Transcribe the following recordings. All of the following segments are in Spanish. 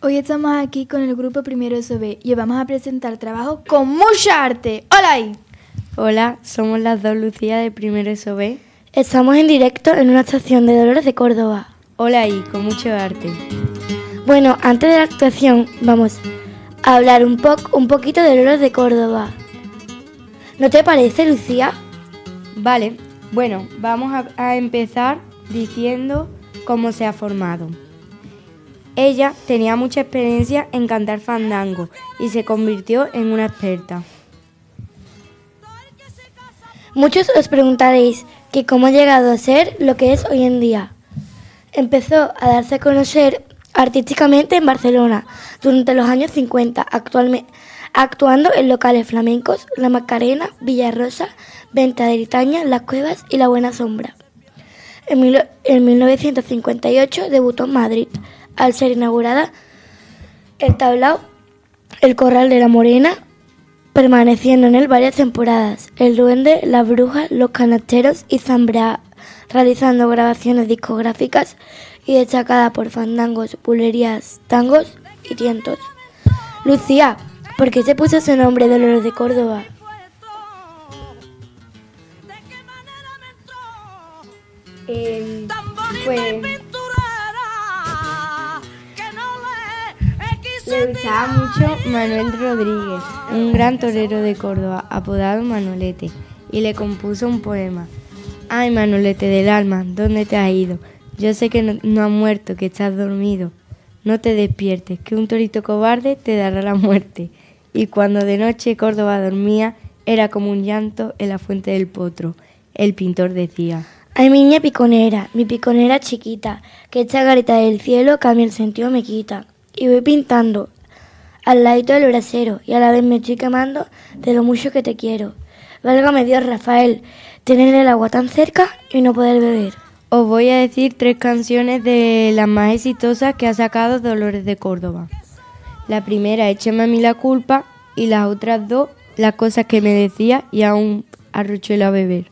Hoy estamos aquí con el grupo Primero SOB y os vamos a presentar trabajo con mucha arte. ¡Hola ahí! Hola, somos las dos Lucía de Primero SOB. Estamos en directo en una estación de Dolores de Córdoba. Hola ahí, con mucho arte. Bueno, antes de la actuación vamos a hablar un, poco, un poquito de Dolores de Córdoba. ¿No te parece, Lucía? Vale, bueno, vamos a, a empezar diciendo cómo se ha formado. Ella tenía mucha experiencia en cantar fandango y se convirtió en una experta. Muchos os preguntaréis que cómo ha llegado a ser lo que es hoy en día. Empezó a darse a conocer artísticamente en Barcelona durante los años 50, actualmente, actuando en locales flamencos, La Macarena, Villarrosa, Venta de Britaña, Las Cuevas y La Buena Sombra. En, en 1958 debutó en Madrid, al ser inaugurada el tablao El Corral de la Morena, permaneciendo en él varias temporadas. El Duende, La Bruja, Los Canasteros y Zambra, realizando grabaciones discográficas y destacada por fandangos, bulerías, tangos y tientos. Lucía, ¿por qué se puso ese nombre Dolores de Córdoba? Eh, pues le gustaba mucho Manuel Rodríguez, un gran torero de Córdoba, apodado Manolete, y le compuso un poema. Ay, Manolete del alma, ¿dónde te has ido? Yo sé que no, no has muerto, que estás dormido. No te despiertes, que un torito cobarde te dará la muerte. Y cuando de noche Córdoba dormía, era como un llanto en la fuente del potro. El pintor decía. Ay, mi niña piconera, mi piconera chiquita, que esta garita del cielo cambia el sentido me quita. Y voy pintando al ladito del brasero y a la vez me estoy quemando de lo mucho que te quiero. Válgame Dios, Rafael, tener el agua tan cerca y no poder beber. Os voy a decir tres canciones de las más exitosas que ha sacado Dolores de Córdoba. La primera, Échame a mí la culpa, y las otras dos, Las cosas que me decía y aún arrochuelo a beber.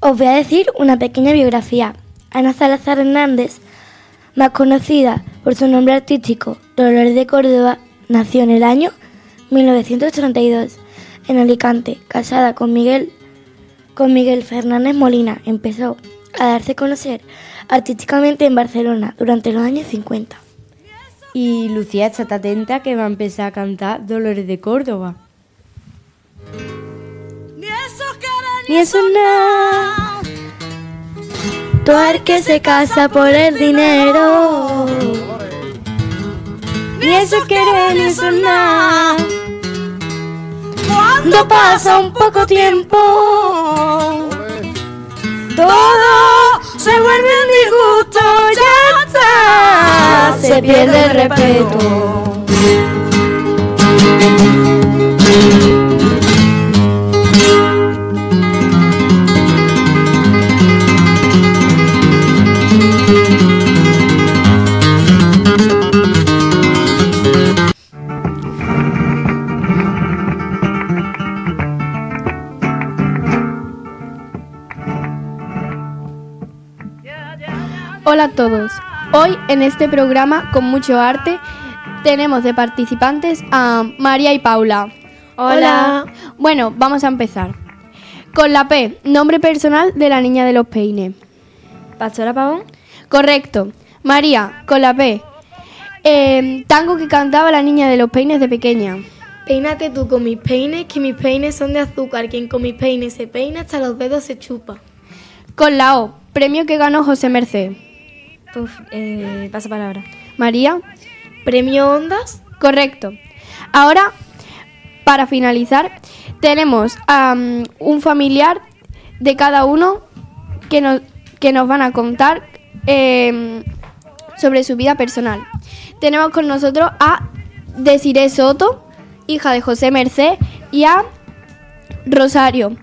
Os voy a decir una pequeña biografía. Ana Salazar Hernández, más conocida por su nombre artístico Dolores de Córdoba, nació en el año 1932 en Alicante, casada con Miguel, con Miguel Fernández Molina. Empezó a darse a conocer artísticamente en Barcelona durante los años 50. Y Lucía, estate atenta que va a empezar a cantar Dolores de Córdoba. Ni eso nada. El que se casa por el dinero. Ni eso quiere, ni eso nada. Cuando pasa un poco tiempo, todo se vuelve un disgusto, ya está, se pierde el respeto. Hola a todos. Hoy en este programa con mucho arte tenemos de participantes a María y Paula. Hola. Bueno, vamos a empezar. Con la P, nombre personal de la niña de los peines. ¿Pastora Pavón? Correcto. María, con la P. Eh, tango que cantaba la niña de los peines de pequeña. Peínate tú con mis peines, que mis peines son de azúcar. Quien con mis peines se peina hasta los dedos se chupa. Con la O, premio que ganó José Merced. Puf, eh, pasa palabra. María, ¿Premio Ondas? correcto. Ahora, para finalizar, tenemos a um, un familiar de cada uno que nos, que nos van a contar eh, sobre su vida personal. Tenemos con nosotros a Desiree Soto, hija de José Merced, y a Rosario,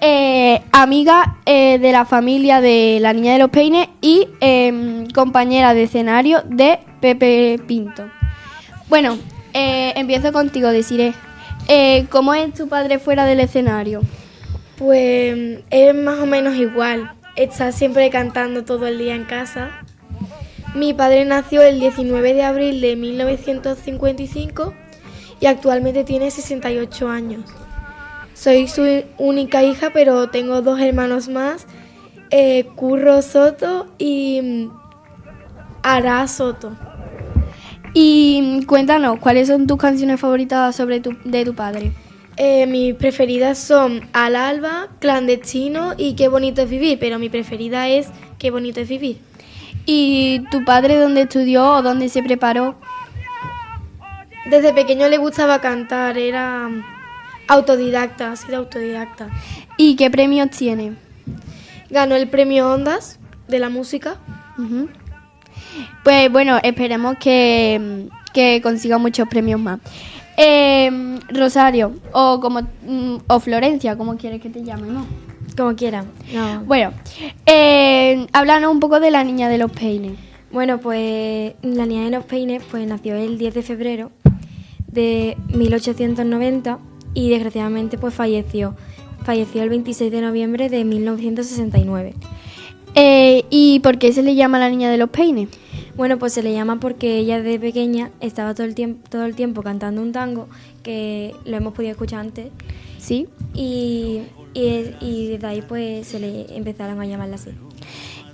eh, amiga eh, de la familia de la Niña de los Peines y eh, compañera de escenario de Pepe Pinto. Bueno, eh, empiezo contigo, Desiree. ¿Cómo es tu padre fuera del escenario? Pues es más o menos igual. Está siempre cantando todo el día en casa. Mi padre nació el 19 de abril de 1955 y actualmente tiene 68 años. Soy su única hija, pero tengo dos hermanos más, eh, Curro Soto y mm, Ara Soto. Y cuéntanos, ¿cuáles son tus canciones favoritas sobre tu, de tu padre? Eh, mis preferidas son Al Alba, Clandestino y Qué bonito es vivir, pero mi preferida es Qué bonito es vivir. ¿Y tu padre dónde estudió o dónde se preparó? Desde pequeño le gustaba cantar, era mm, autodidacta, ha sido autodidacta. ¿Y qué premios tiene? Ganó el premio Ondas de la música. Pues bueno, esperemos que, que consiga muchos premios más. Eh, Rosario, o como mm, o Florencia, como quieres que te llamemos. Como quieran. No. Bueno, eh, háblanos un poco de la niña de los peines. Bueno, pues la niña de los peines pues nació el 10 de febrero de 1890 y desgraciadamente pues falleció. Falleció el 26 de noviembre de 1969. Eh, ¿Y por qué se le llama la niña de los peines? Bueno, pues se le llama porque ella de pequeña estaba todo el tiempo, todo el tiempo cantando un tango que lo hemos podido escuchar antes Sí. y, y, y desde ahí pues se le empezaron a llamarla así.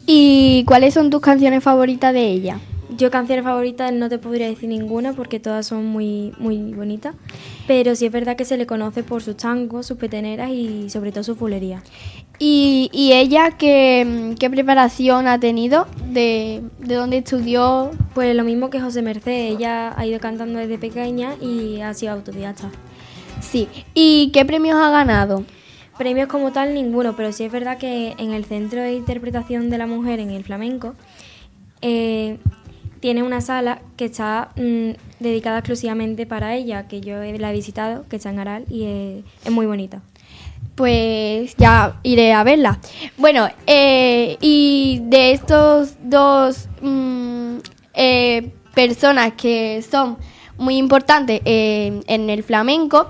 ¿Y cuáles son tus canciones favoritas de ella? Yo canciones favoritas no te podría decir ninguna porque todas son muy, muy bonitas, pero sí es verdad que se le conoce por sus tangos, sus peteneras y sobre todo su fulería. ¿Y, y ella qué, qué preparación ha tenido? ¿De, de dónde estudió? Pues lo mismo que José Merced, ella ha ido cantando desde pequeña y ha sido autodidacta. Sí. ¿Y qué premios ha ganado? Premios como tal ninguno, pero sí es verdad que en el Centro de Interpretación de la Mujer en el Flamenco eh, tiene una sala que está mm, dedicada exclusivamente para ella, que yo la he visitado, que está en Aral y es, muy bonita. Pues ya iré a verla. Bueno, eh, y de estos dos mm, eh, personas que son muy importantes eh, en el flamenco,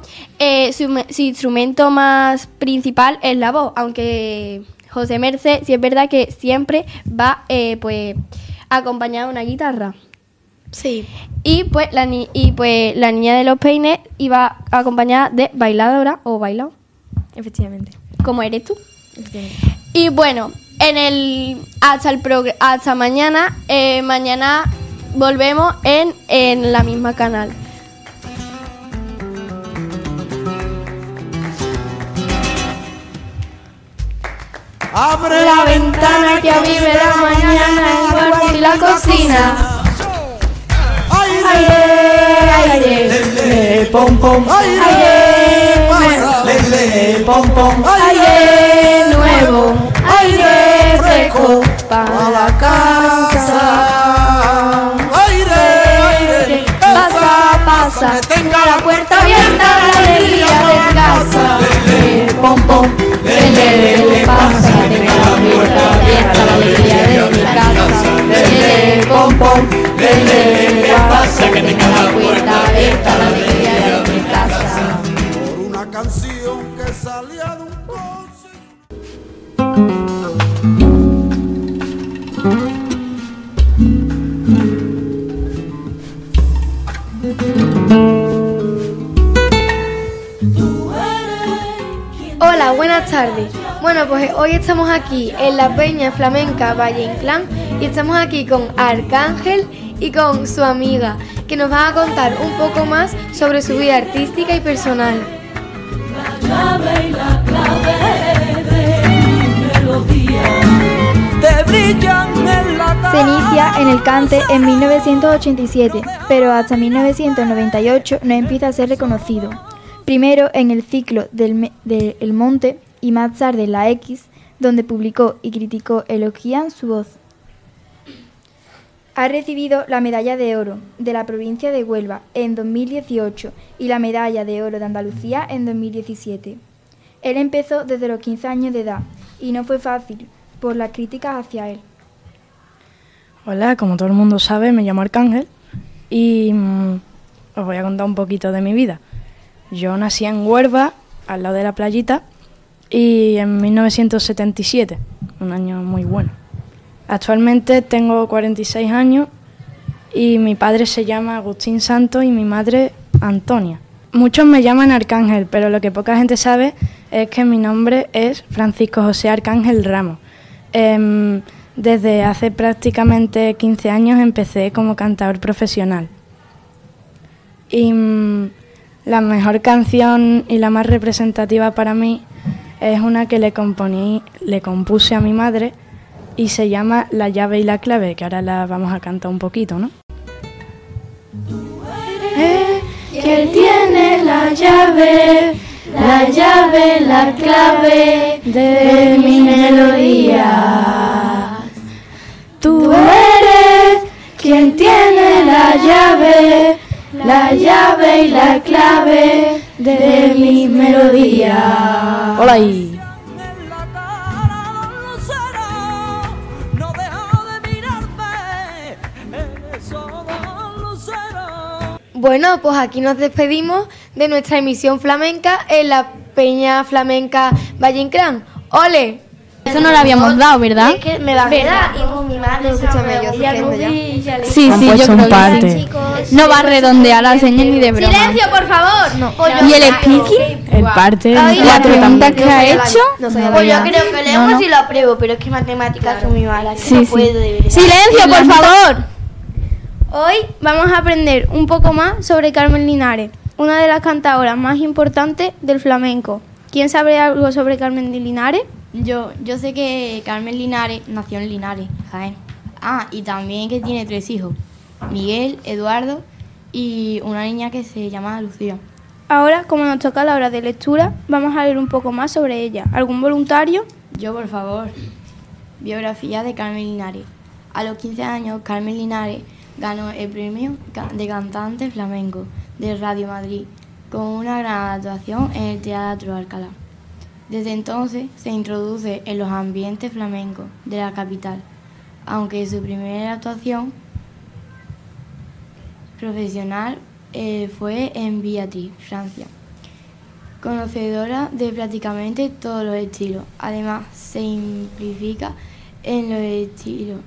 su, me- su instrumento más principal es la voz, aunque José Merced sí es verdad que siempre va pues acompañado de una guitarra. Sí. Y pues la ni- y pues la niña de los peines iba acompañada de bailadora o bailado, Efectivamente. como eres tú. efectivamente. Y bueno, en el hasta el hasta mañana, eh, mañana volvemos en, en la misma canal. Abre La ventana que vive la mañana, el cuarto y la cocina. Aire, aire, Lele, pom pom, aire, pasa, lele, pom pom, aire nuevo, aire fresco a para la casa. Lele, lele, pasa, que tenga la puerta abierta, la alegría de mi casa. por una canción que salía de un coche. Hola, buenas tardes. Bueno, pues hoy estamos aquí en la Peña Flamenca Valle Inclán y estamos aquí con Arcángel y con su amiga, que nos van a contar un poco más sobre su vida artística y personal. Se inicia en el cante en 1987, pero hasta 1998 no empieza a ser reconocido. Primero en el ciclo del de El Monte y más tarde en la X, donde publicó y criticó elogian su voz. Ha recibido la medalla de oro de la provincia de Huelva en 2018 y la medalla de oro de Andalucía en 2017. Él empezó desde los 15 años de edad y no fue fácil por las críticas hacia él. Hola, como todo el mundo sabe, me llamo Arcángel y mm, os voy a contar un poquito de mi vida. Yo nací en Huelva, al lado de la playita, y en 1977, un año muy bueno. Actualmente tengo 46 años y mi padre se llama Agustín Santos y mi madre Antonia. Muchos me llaman Arcángel, pero lo que poca gente sabe es que mi nombre es Francisco José Arcángel Ramos. Em, desde hace prácticamente 15 años empecé como cantador profesional. Y mm, la mejor canción y la más representativa para mí es una que le, componí, le compuse a mi madre y se llama La llave y la clave, que ahora la vamos a cantar un poquito, ¿no? que tiene la llave, la llave, la clave de mi melodía. Tú eres quien tiene la llave, la llave y la clave de mi melodía. Hola ahí. Bueno, pues aquí nos despedimos de nuestra emisión flamenca en la Peña Flamenca Valle Inclán. ¡Ole! Eso no lo habíamos dado, ¿verdad? Es que me va a quedar y mi madre Escúchame, yo suspendo ya. Sí, sí, yo creo que parte. sí. No va a redondear la señal ni de broma. ¡Silencio, por favor! ¿Y el speaking? El parte La pregunta que ha hecho. Pues yo creo que leemos y lo apruebo, pero es que matemáticas son muy malas. Sí, no sí. puedo de verdad. ¡Silencio, por favor! Hoy vamos a aprender un poco más sobre Carmen Linares, una de las cantadoras más importantes del flamenco. ¿Quién sabe algo sobre Carmen Linares? Yo, yo sé que Carmen Linares nació en Linares, Jaén. Ah, y también que tiene tres hijos, Miguel, Eduardo y una niña que se llama Lucía. Ahora, como nos toca la hora de lectura, vamos a leer un poco más sobre ella. ¿Algún voluntario? Yo, por favor. Biografía de Carmen Linares. A los 15 años, Carmen Linares ganó el premio de cantante flamenco de Radio Madrid con una gran actuación en el Teatro Alcalá. Desde entonces se introduce en los ambientes flamencos de la capital, aunque su primera actuación profesional eh, fue en Beatriz, Francia. Conocedora de prácticamente todos los estilos. Además, se simplifica en los estilos.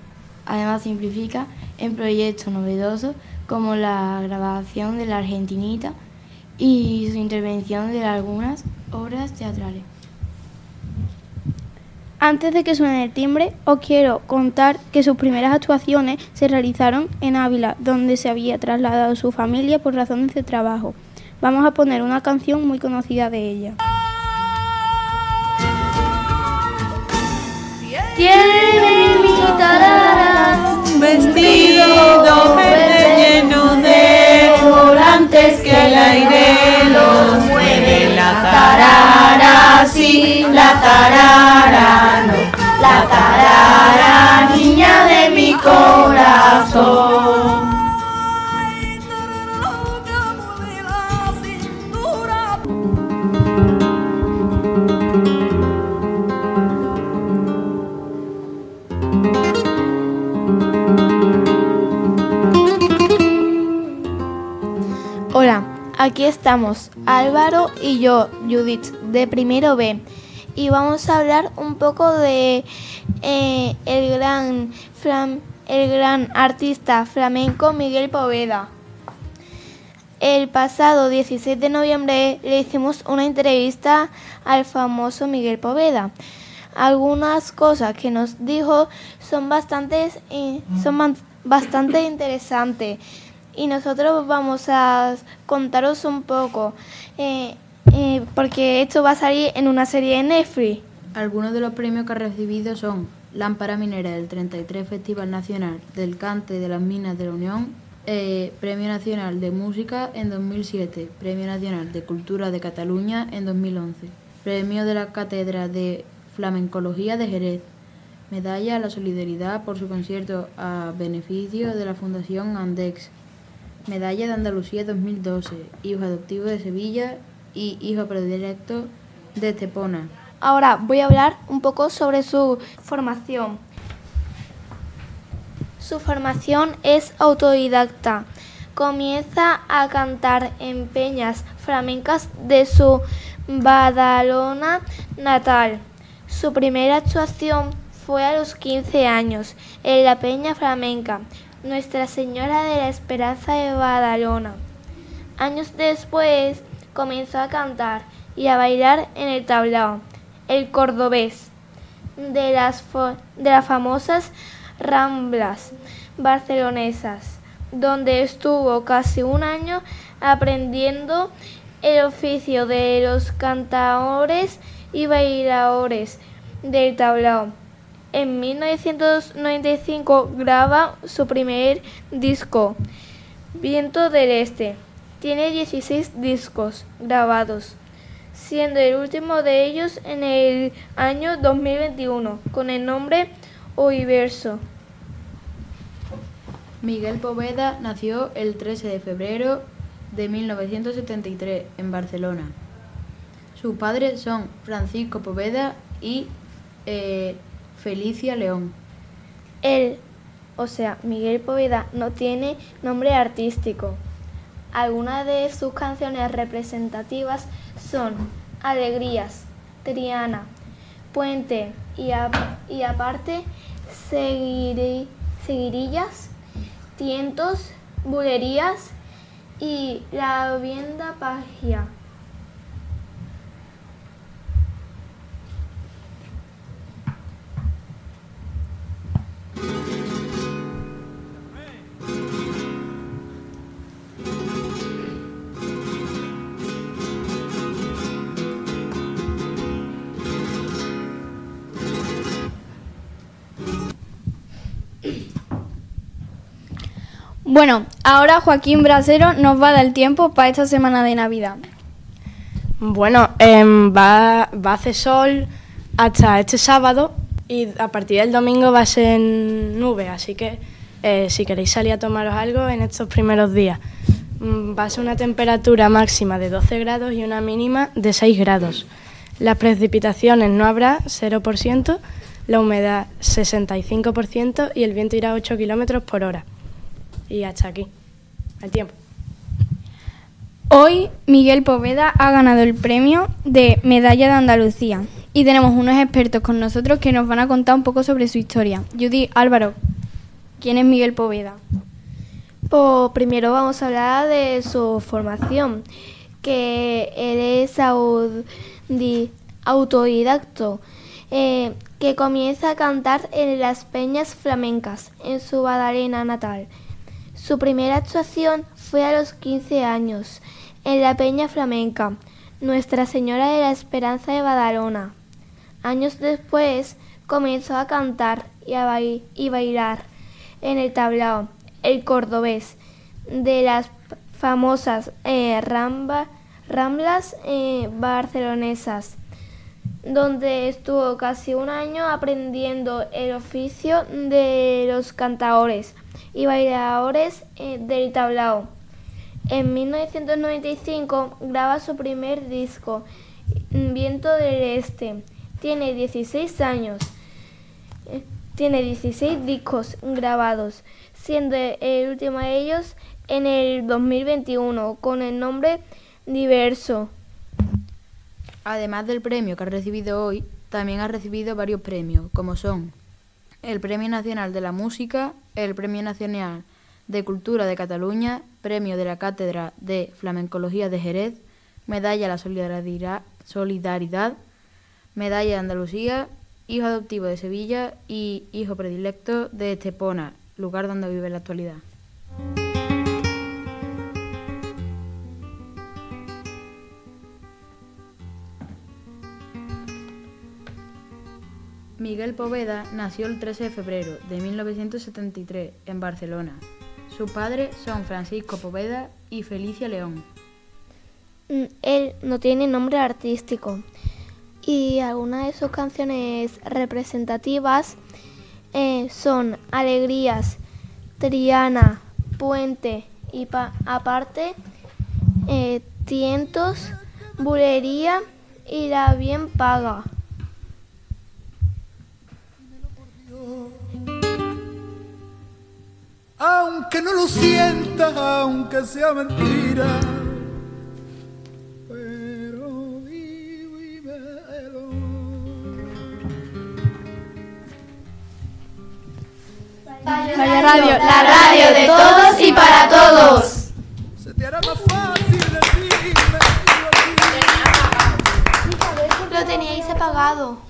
Además, simplifica en proyectos novedosos como la grabación de la Argentinita y su intervención de algunas obras teatrales. Antes de que suene el timbre, os quiero contar que sus primeras actuaciones se realizaron en Ávila, donde se había trasladado su familia por razones de trabajo. Vamos a poner una canción muy conocida de ella. Tiene mi tarara Vestido verde lleno de volantes que el aire los mueve. La tarara, sí, la tarara, no. La tarara, niña de mi corazón. Aquí estamos Álvaro y yo, Judith, de primero B, y vamos a hablar un poco de eh, el gran flam- el gran artista flamenco Miguel Poveda. El pasado 16 de noviembre le hicimos una entrevista al famoso Miguel Poveda. Algunas cosas que nos dijo son bastante, son bastante interesantes y nosotros vamos a contaros un poco eh, eh, porque esto va a salir en una serie de Netflix. Algunos de los premios que ha recibido son Lámpara Minera del 33 Festival Nacional del Cante de las Minas de la Unión, eh, Premio Nacional de Música en 2007, Premio Nacional de Cultura de Cataluña en 2011, Premio de la Cátedra de Flamencología de Jerez, Medalla a la Solidaridad por su concierto a beneficio de la Fundación Andex, Medalla de Andalucía 2012, Hijo Adoptivo de Sevilla y Hijo Predilecto de Estepona. Ahora voy a hablar un poco sobre su formación. Su formación es autodidacta. Comienza a cantar en peñas flamencas de su Badalona natal. Su primera actuación fue a los 15 años en la Peña Flamenca, Nuestra Señora de la Esperanza de Badalona. Años después comenzó a cantar y a bailar en el tablao, el cordobés, de las, de las famosas Ramblas barcelonesas, donde estuvo casi un año aprendiendo el oficio de los cantadores y bailadores del tablao. En 1995 graba su primer disco, Viento del Este. Tiene 16 discos grabados, siendo el último de ellos en el año 2021 con el nombre Oiverso. Miguel Poveda nació el 13 de febrero de 1973 en Barcelona. Sus padres son Francisco Poveda y eh, Felicia León. Él, o sea, Miguel Poveda, no tiene nombre artístico. Algunas de sus canciones representativas son Alegrías, Triana, Puente y, aparte Seguirillas, Tientos, Bulerías y La Vienda Pagia. Bueno, ahora Joaquín Brasero nos va a dar el tiempo para esta semana de Navidad. Bueno, em, va, va a hacer sol hasta este sábado y a partir del domingo va a ser nube, así que eh, si queréis salir a tomaros algo en estos primeros días. Mm, va a ser una temperatura máxima de 12 grados y una mínima de 6 grados. Las precipitaciones no habrá 0%, la humedad 65% y el viento irá a 8 kilómetros por hora. Y hasta aquí, el tiempo. Hoy Miguel Poveda ha ganado el premio de Medalla de Andalucía y tenemos unos expertos con nosotros que nos van a contar un poco sobre su historia. Judy Álvaro, ¿quién es Miguel Poveda? Pues primero vamos a hablar de su formación, que él es autodidacto, eh, que comienza a cantar en las peñas flamencas en su Badalena natal. Su primera actuación fue a los 15 años, en la Peña Flamenca, Nuestra Señora de la Esperanza de Badalona. Años después comenzó a cantar y, a bailar en el tablao, el cordobés, de las famosas eh, ramblas eh, barcelonesas, donde estuvo casi un año aprendiendo el oficio de los cantadores y bailadores eh, del tablao. En 1995 graba su primer disco, Viento del Este. Tiene 16 años. Eh, tiene 16 discos grabados, siendo el último de ellos en el 2021 con el nombre Diverso. Además del premio que ha recibido hoy, también ha recibido varios premios, como son el Premio Nacional de la Música, el Premio Nacional de Cultura de Cataluña, Premio de la Cátedra de Flamencología de Jerez, Medalla a la Solidaridad, Solidaridad Medalla de Andalucía, Hijo Adoptivo de Sevilla y Hijo Predilecto de Estepona, lugar donde vive en la actualidad. Miguel Poveda nació el 13 de febrero de 1973 en Barcelona. Sus padres son Francisco Poveda y Felicia León. Mm, él no tiene nombre artístico y algunas de sus canciones representativas eh, son Alegrías, Triana, Puente y aparte eh, Tientos, Bulería y La Bien Paga. aunque no lo sienta, aunque sea mentira. Pero dímelo. Vaya radio, la radio de todos y para todos. Se te hará más fácil decirme. Lo teníais apagado.